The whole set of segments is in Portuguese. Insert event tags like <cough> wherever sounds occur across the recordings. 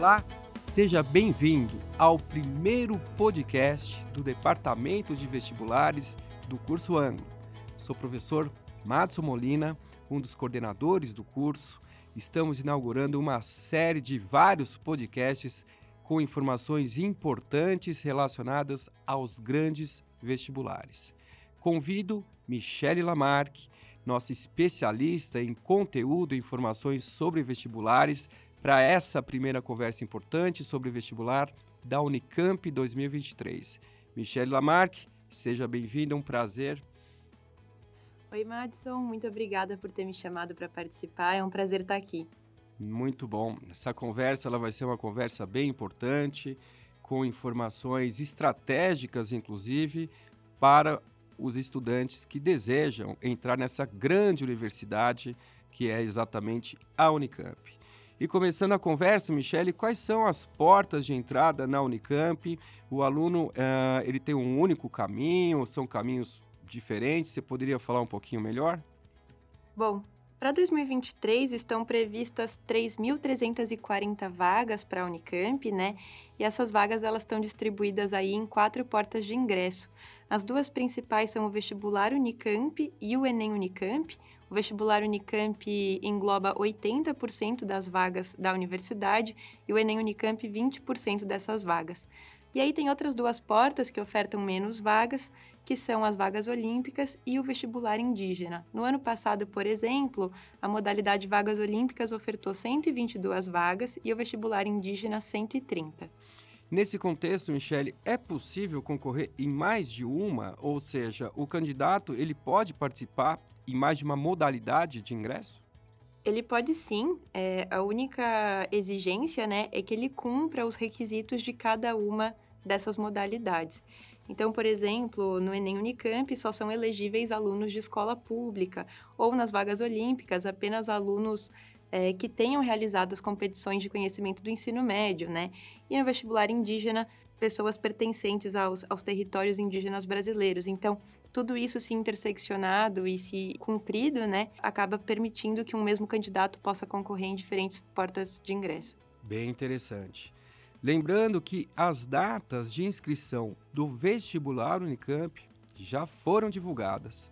Olá, seja bem-vindo ao primeiro podcast do Departamento de Vestibulares do curso Anglo. Sou o professor Madson Molina, um dos coordenadores do curso. Estamos inaugurando uma série de vários podcasts com informações importantes relacionadas aos grandes vestibulares. Convido Michele Lamarck, nossa especialista em conteúdo e informações sobre vestibulares, para essa primeira conversa importante sobre o vestibular da Unicamp 2023. Michelle Lamarck, seja bem-vinda, um prazer. Oi, Madison, muito obrigada por ter me chamado para participar, é um prazer estar aqui. Muito bom. Essa conversa ela vai ser uma conversa bem importante, com informações estratégicas, inclusive, para os estudantes que desejam entrar nessa grande universidade que é exatamente a Unicamp. E começando a conversa, Michele, quais são as portas de entrada na Unicamp? O aluno uh, ele tem um único caminho, são caminhos diferentes? Você poderia falar um pouquinho melhor? Bom, para 2023 estão previstas 3.340 vagas para a Unicamp, né? E essas vagas elas estão distribuídas aí em quatro portas de ingresso. As duas principais são o vestibular Unicamp e o Enem Unicamp. O vestibular Unicamp engloba 80% das vagas da universidade e o Enem Unicamp 20% dessas vagas. E aí tem outras duas portas que ofertam menos vagas, que são as vagas olímpicas e o vestibular indígena. No ano passado, por exemplo, a modalidade vagas olímpicas ofertou 122 vagas e o vestibular indígena 130. Nesse contexto, Michele, é possível concorrer em mais de uma, ou seja, o candidato ele pode participar em mais de uma modalidade de ingresso? Ele pode sim. É, a única exigência né, é que ele cumpra os requisitos de cada uma dessas modalidades. Então, por exemplo, no Enem Unicamp só são elegíveis alunos de escola pública, ou nas vagas olímpicas, apenas alunos é, que tenham realizado as competições de conhecimento do ensino médio, né? E no vestibular indígena, pessoas pertencentes aos, aos territórios indígenas brasileiros. Então, tudo isso se interseccionado e se cumprido, né, acaba permitindo que um mesmo candidato possa concorrer em diferentes portas de ingresso. Bem interessante. Lembrando que as datas de inscrição do vestibular Unicamp já foram divulgadas.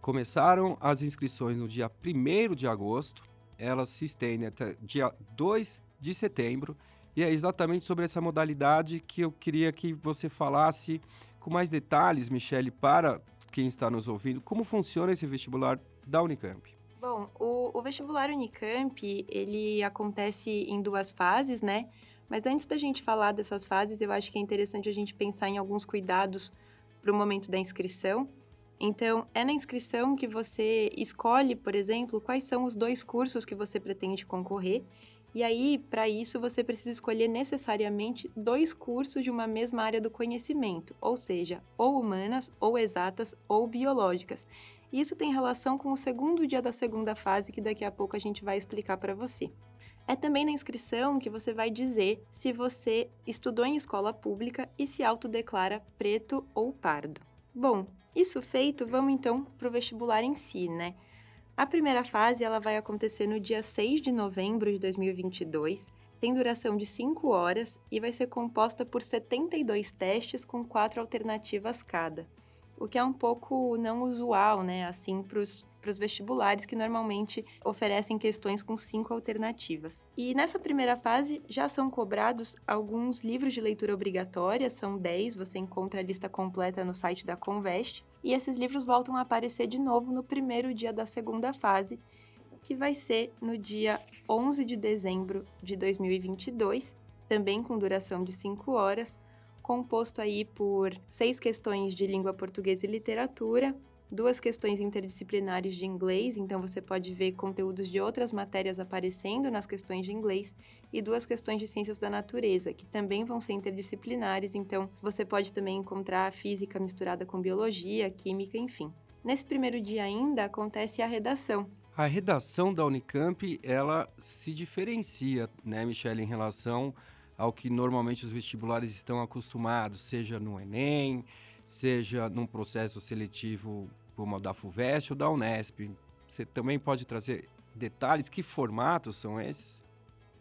Começaram as inscrições no dia 1 de agosto, elas se estendem até dia 2 de setembro, e é exatamente sobre essa modalidade que eu queria que você falasse com mais detalhes, Michele, para quem está nos ouvindo, como funciona esse vestibular da Unicamp? Bom, o, o vestibular Unicamp, ele acontece em duas fases, né? Mas antes da gente falar dessas fases, eu acho que é interessante a gente pensar em alguns cuidados para o momento da inscrição. Então, é na inscrição que você escolhe, por exemplo, quais são os dois cursos que você pretende concorrer e aí, para isso, você precisa escolher necessariamente dois cursos de uma mesma área do conhecimento, ou seja, ou humanas, ou exatas, ou biológicas. Isso tem relação com o segundo dia da segunda fase, que daqui a pouco a gente vai explicar para você. É também na inscrição que você vai dizer se você estudou em escola pública e se autodeclara preto ou pardo. Bom, isso feito, vamos então para o vestibular em si, né? A primeira fase ela vai acontecer no dia 6 de novembro de 2022, tem duração de 5 horas e vai ser composta por 72 testes com quatro alternativas cada o que é um pouco não usual, né, assim, para os vestibulares que normalmente oferecem questões com cinco alternativas. E nessa primeira fase já são cobrados alguns livros de leitura obrigatória, são 10, você encontra a lista completa no site da Convest, e esses livros voltam a aparecer de novo no primeiro dia da segunda fase, que vai ser no dia 11 de dezembro de 2022, também com duração de 5 horas, composto aí por seis questões de língua portuguesa e literatura, duas questões interdisciplinares de inglês, então você pode ver conteúdos de outras matérias aparecendo nas questões de inglês, e duas questões de ciências da natureza, que também vão ser interdisciplinares, então você pode também encontrar física misturada com biologia, química, enfim. Nesse primeiro dia ainda acontece a redação. A redação da Unicamp, ela se diferencia, né, Michelle, em relação ao que normalmente os vestibulares estão acostumados, seja no Enem, seja num processo seletivo como o da FUVEST ou da Unesp. Você também pode trazer detalhes, que formatos são esses?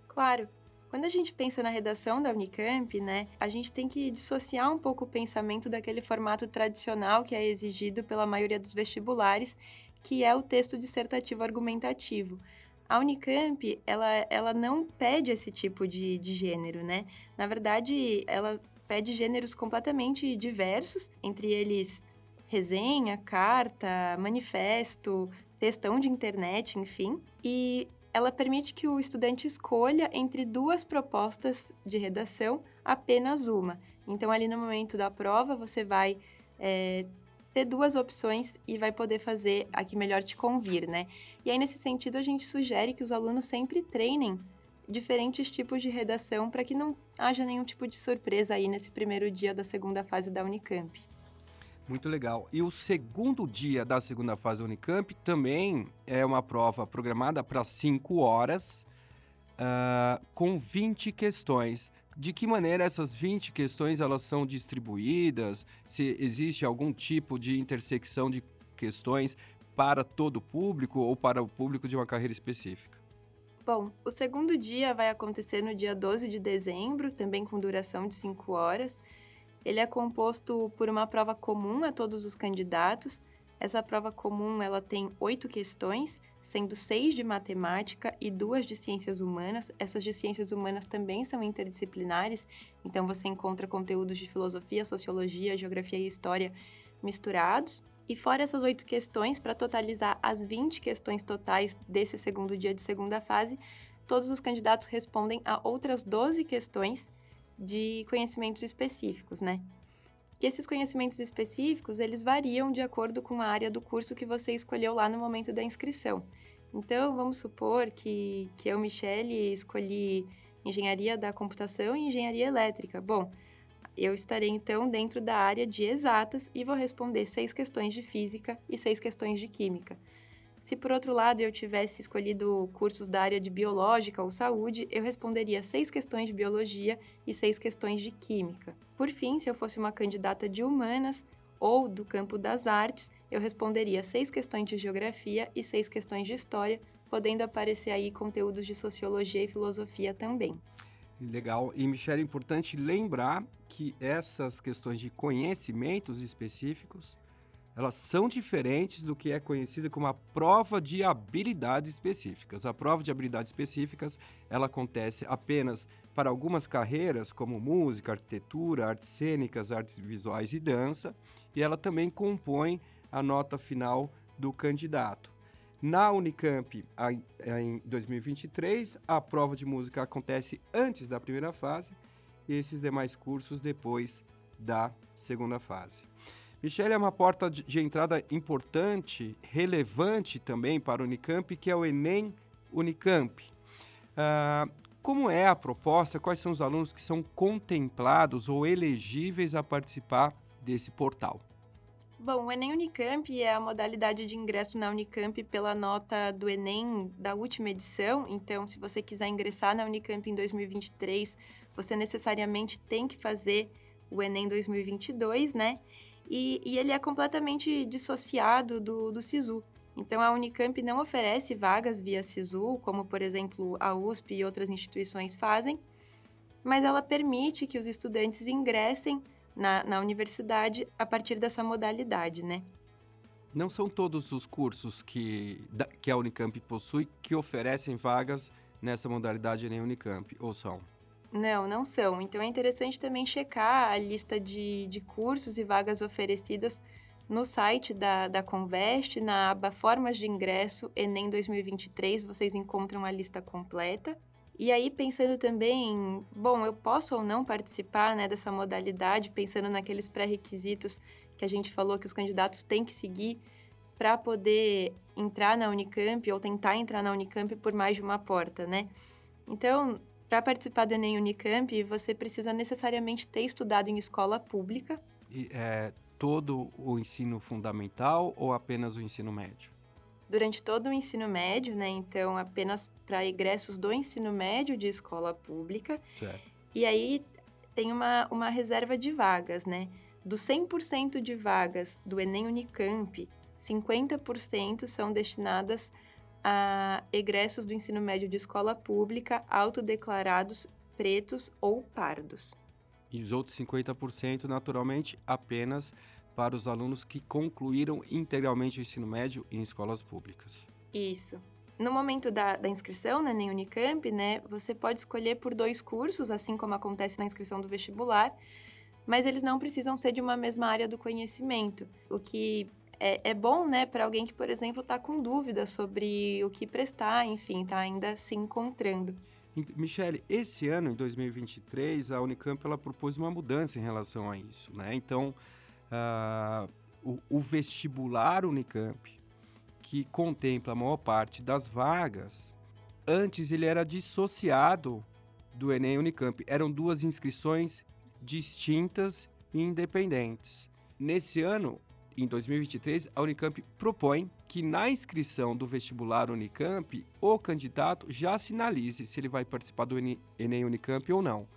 Claro. Quando a gente pensa na redação da Unicamp, né, a gente tem que dissociar um pouco o pensamento daquele formato tradicional que é exigido pela maioria dos vestibulares, que é o texto dissertativo argumentativo. A Unicamp, ela, ela não pede esse tipo de, de gênero, né? Na verdade, ela pede gêneros completamente diversos, entre eles resenha, carta, manifesto, textão de internet, enfim. E ela permite que o estudante escolha entre duas propostas de redação, apenas uma. Então, ali no momento da prova, você vai é, ter duas opções e vai poder fazer a que melhor te convir, né? E aí, nesse sentido, a gente sugere que os alunos sempre treinem diferentes tipos de redação para que não haja nenhum tipo de surpresa aí nesse primeiro dia da segunda fase da Unicamp. Muito legal. E o segundo dia da segunda fase da Unicamp também é uma prova programada para 5 horas, uh, com 20 questões. De que maneira essas 20 questões elas são distribuídas? Se existe algum tipo de intersecção de questões para todo o público ou para o público de uma carreira específica? Bom, o segundo dia vai acontecer no dia 12 de dezembro, também com duração de 5 horas. Ele é composto por uma prova comum a todos os candidatos. Essa prova comum ela tem oito questões, sendo seis de matemática e duas de ciências humanas. Essas de ciências humanas também são interdisciplinares, então você encontra conteúdos de filosofia, sociologia, geografia e história misturados. E fora essas oito questões, para totalizar as 20 questões totais desse segundo dia de segunda fase, todos os candidatos respondem a outras 12 questões de conhecimentos específicos, né? E esses conhecimentos específicos, eles variam de acordo com a área do curso que você escolheu lá no momento da inscrição. Então, vamos supor que, que eu, Michele, escolhi engenharia da computação e engenharia elétrica. Bom, eu estarei então dentro da área de exatas e vou responder seis questões de física e seis questões de química. Se por outro lado eu tivesse escolhido cursos da área de biológica ou saúde, eu responderia seis questões de biologia e seis questões de química. Por fim, se eu fosse uma candidata de humanas ou do campo das artes, eu responderia seis questões de geografia e seis questões de história, podendo aparecer aí conteúdos de sociologia e filosofia também. Legal. E, Michelle, é importante lembrar que essas questões de conhecimentos específicos elas são diferentes do que é conhecida como a prova de habilidades específicas. A prova de habilidades específicas, ela acontece apenas para algumas carreiras, como música, arquitetura, artes cênicas, artes visuais e dança, e ela também compõe a nota final do candidato. Na Unicamp, em 2023, a prova de música acontece antes da primeira fase e esses demais cursos depois da segunda fase. Michele é uma porta de entrada importante, relevante também para o Unicamp, que é o Enem Unicamp. Uh, como é a proposta? Quais são os alunos que são contemplados ou elegíveis a participar desse portal? Bom, o Enem Unicamp é a modalidade de ingresso na Unicamp pela nota do Enem da última edição. Então, se você quiser ingressar na Unicamp em 2023, você necessariamente tem que fazer o Enem 2022, né? e, e ele é completamente dissociado do, do SISU. Então, a Unicamp não oferece vagas via SISU, como, por exemplo, a USP e outras instituições fazem, mas ela permite que os estudantes ingressem na, na universidade a partir dessa modalidade, né? Não são todos os cursos que, que a Unicamp possui que oferecem vagas nessa modalidade nem Unicamp, ou são? Não, não são. Então é interessante também checar a lista de, de cursos e vagas oferecidas no site da, da Convest, na aba Formas de Ingresso Enem 2023, vocês encontram a lista completa. E aí, pensando também, bom, eu posso ou não participar né, dessa modalidade, pensando naqueles pré-requisitos que a gente falou que os candidatos têm que seguir para poder entrar na Unicamp ou tentar entrar na Unicamp por mais de uma porta, né? Então, para participar do Enem Unicamp, você precisa necessariamente ter estudado em escola pública. E, é, todo o ensino fundamental ou apenas o ensino médio? Durante todo o ensino médio, né? Então, apenas para egressos do ensino médio de escola pública. Certo. E aí tem uma, uma reserva de vagas, né? Dos 100% de vagas do Enem Unicamp, 50% são destinadas a egressos do ensino médio de escola pública autodeclarados pretos ou pardos. E os outros 50%, naturalmente, apenas para os alunos que concluíram integralmente o ensino médio em escolas públicas. Isso. No momento da, da inscrição na Enem Unicamp, né, você pode escolher por dois cursos, assim como acontece na inscrição do vestibular, mas eles não precisam ser de uma mesma área do conhecimento, o que é, é bom, né, para alguém que, por exemplo, está com dúvidas sobre o que prestar, enfim, está ainda se encontrando. Michele, esse ano, em 2023, a Unicamp ela propôs uma mudança em relação a isso, né? Então, uh, o, o, vestibular Unicamp, que contempla a maior parte das vagas, antes ele era dissociado do Enem Unicamp. Eram duas inscrições distintas e independentes. Nesse ano, em 2023, a Unicamp propõe que na inscrição do vestibular Unicamp, o candidato já sinalize se ele vai participar do Enem Unicamp ou não.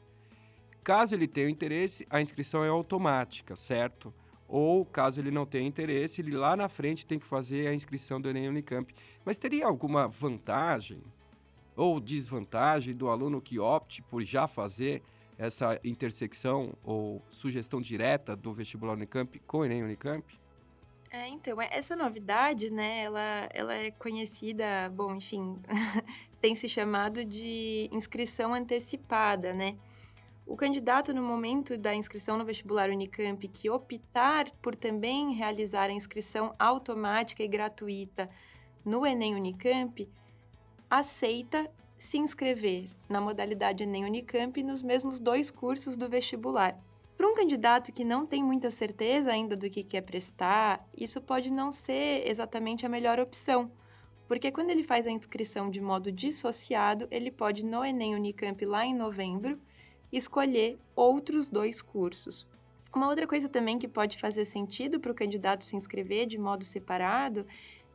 Caso ele tenha interesse, a inscrição é automática, certo? Ou caso ele não tenha interesse, ele lá na frente tem que fazer a inscrição do Enem Unicamp. Mas teria alguma vantagem ou desvantagem do aluno que opte por já fazer essa intersecção ou sugestão direta do vestibular Unicamp com o Enem Unicamp? É, então, é, essa novidade, né, ela, ela é conhecida, bom, enfim, <laughs> tem se chamado de inscrição antecipada, né? O candidato, no momento da inscrição no vestibular Unicamp, que optar por também realizar a inscrição automática e gratuita no Enem Unicamp, aceita se inscrever na modalidade Enem Unicamp nos mesmos dois cursos do vestibular. Para um candidato que não tem muita certeza ainda do que quer prestar, isso pode não ser exatamente a melhor opção, porque quando ele faz a inscrição de modo dissociado, ele pode no Enem Unicamp lá em novembro escolher outros dois cursos. Uma outra coisa também que pode fazer sentido para o candidato se inscrever de modo separado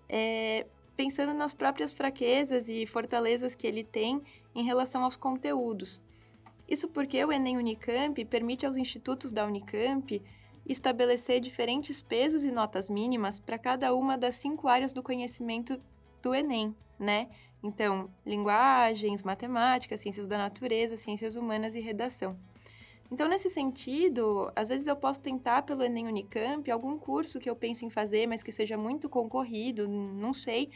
é pensando nas próprias fraquezas e fortalezas que ele tem em relação aos conteúdos. Isso porque o Enem Unicamp permite aos institutos da Unicamp estabelecer diferentes pesos e notas mínimas para cada uma das cinco áreas do conhecimento do Enem, né? Então, linguagens, matemática, ciências da natureza, ciências humanas e redação. Então, nesse sentido, às vezes eu posso tentar pelo Enem Unicamp algum curso que eu penso em fazer, mas que seja muito concorrido, não sei,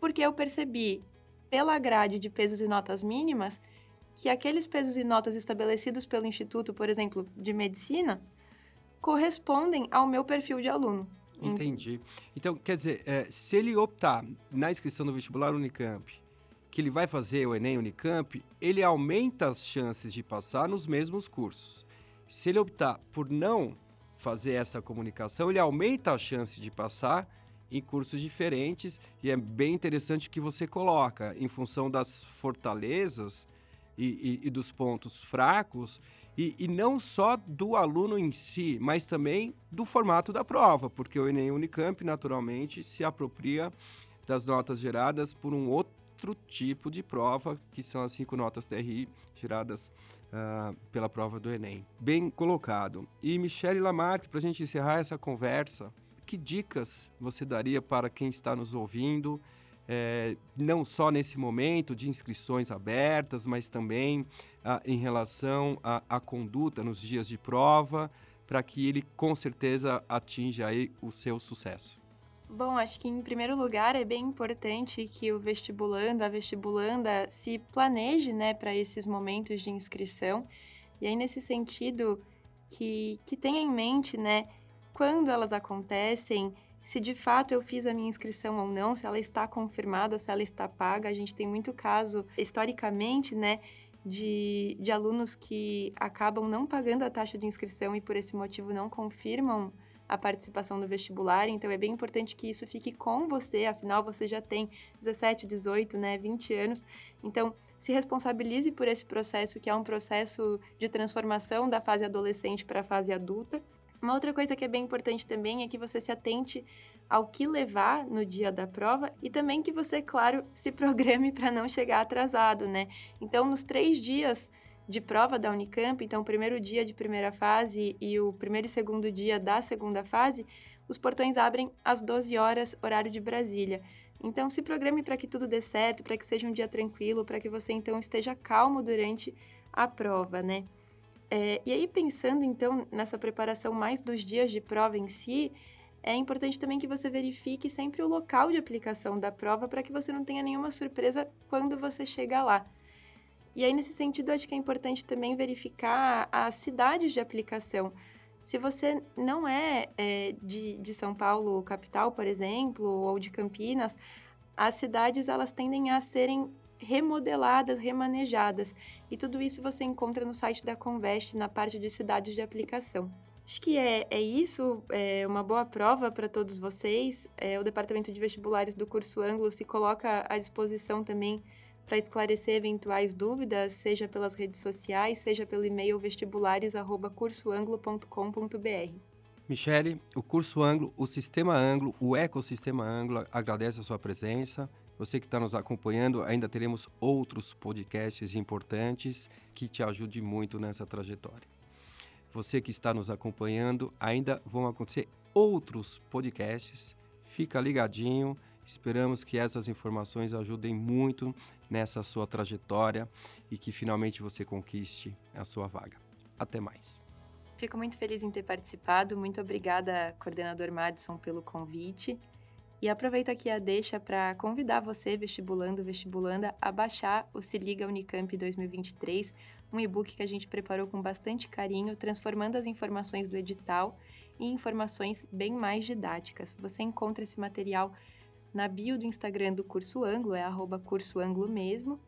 porque eu percebi pela grade de pesos e notas mínimas que aqueles pesos e notas estabelecidos pelo Instituto, por exemplo, de Medicina, correspondem ao meu perfil de aluno. Entendi. Então, quer dizer, é, se ele optar na inscrição do vestibular Unicamp que ele vai fazer o Enem Unicamp, ele aumenta as chances de passar nos mesmos cursos. Se ele optar por não fazer essa comunicação, ele aumenta a chance de passar em cursos diferentes e é bem interessante que você coloca em função das fortalezas e, e, e dos pontos fracos, e, e, não só do aluno em si, mas também do formato da prova, porque o Enem Unicamp, naturalmente, se apropria das notas geradas por um outro tipo de prova, que são as cinco notas TRI geradas uh, pela prova do Enem. Bem colocado. E Michele Lamarck, para a gente encerrar essa conversa, que dicas você daria para quem está nos ouvindo? é, não só nesse momento de inscrições abertas, mas também ah, em relação à, conduta nos dias de prova, para que ele com certeza atinja aí o seu sucesso? Bom, acho que em primeiro lugar é bem importante que o vestibulando, a vestibulanda se planeje, né, para esses momentos de inscrição. E aí nesse sentido que que tenha em mente, né, quando elas acontecem, se de fato eu fiz a minha inscrição ou não, se ela está confirmada, se ela está paga. A gente tem muito caso, historicamente, né, de, de alunos que acabam não pagando a taxa de inscrição e por esse motivo não confirmam a participação no vestibular, então é bem importante que isso fique com você, afinal você já tem 17, 18, né, 20 anos. Então, se responsabilize por esse processo que é um processo de transformação da fase adolescente para a fase adulta. Uma outra coisa que é bem importante também é que você se atente ao que levar no dia da prova e também que você, claro, se programe para não chegar atrasado, né? Então, nos três dias de prova da Unicamp, então o primeiro dia de primeira fase e o primeiro e segundo dia da segunda fase, os portões abrem às 12 horas, horário de Brasília. Então, se programe para que tudo dê certo, para que seja um dia tranquilo, para que você então esteja calmo durante a prova, né? É, e aí, pensando então nessa preparação mais dos dias de prova em si, é importante também que você verifique sempre o local de aplicação da prova para que você não tenha nenhuma surpresa quando você chega lá. E aí, nesse sentido, acho que é importante também verificar as cidades de aplicação. Se você não é, é de, de São Paulo, capital, por exemplo, ou de Campinas, as cidades elas tendem a serem remodeladas, remanejadas. E tudo isso você encontra no site da Convest, na parte de cidades de aplicação. Acho que é, é isso, é uma boa prova para todos vocês. É, o Departamento de Vestibulares do curso Anglo se coloca à disposição também para esclarecer eventuais dúvidas, seja pelas redes sociais, seja pelo e-mail vestibulares@cursoanglo.com.br. Michele, o curso Anglo, o sistema Anglo, o ecossistema Anglo agradece a sua presença. Você que está nos acompanhando, ainda teremos outros podcasts importantes que te ajudem muito nessa trajetória. Você que está nos acompanhando, ainda vão acontecer outros podcasts. Fica ligadinho. Esperamos que essas informações ajudem muito nessa sua trajetória e que finalmente você conquiste a sua vaga. Até mais. Fico muito feliz em ter participado. Muito obrigada, coordenador Madison, pelo convite. E aproveito aqui a deixa para convidar você, vestibulando, vestibulanda, a baixar o Se Liga Unicamp 2023, um e-book que a gente preparou com bastante carinho, transformando as informações do edital em informações bem mais didáticas. Você encontra esse material na bio do Instagram do Curso Anglo, é arroba curso anglo mesmo.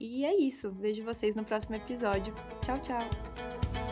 E é isso. Vejo vocês no próximo episódio. Tchau, tchau!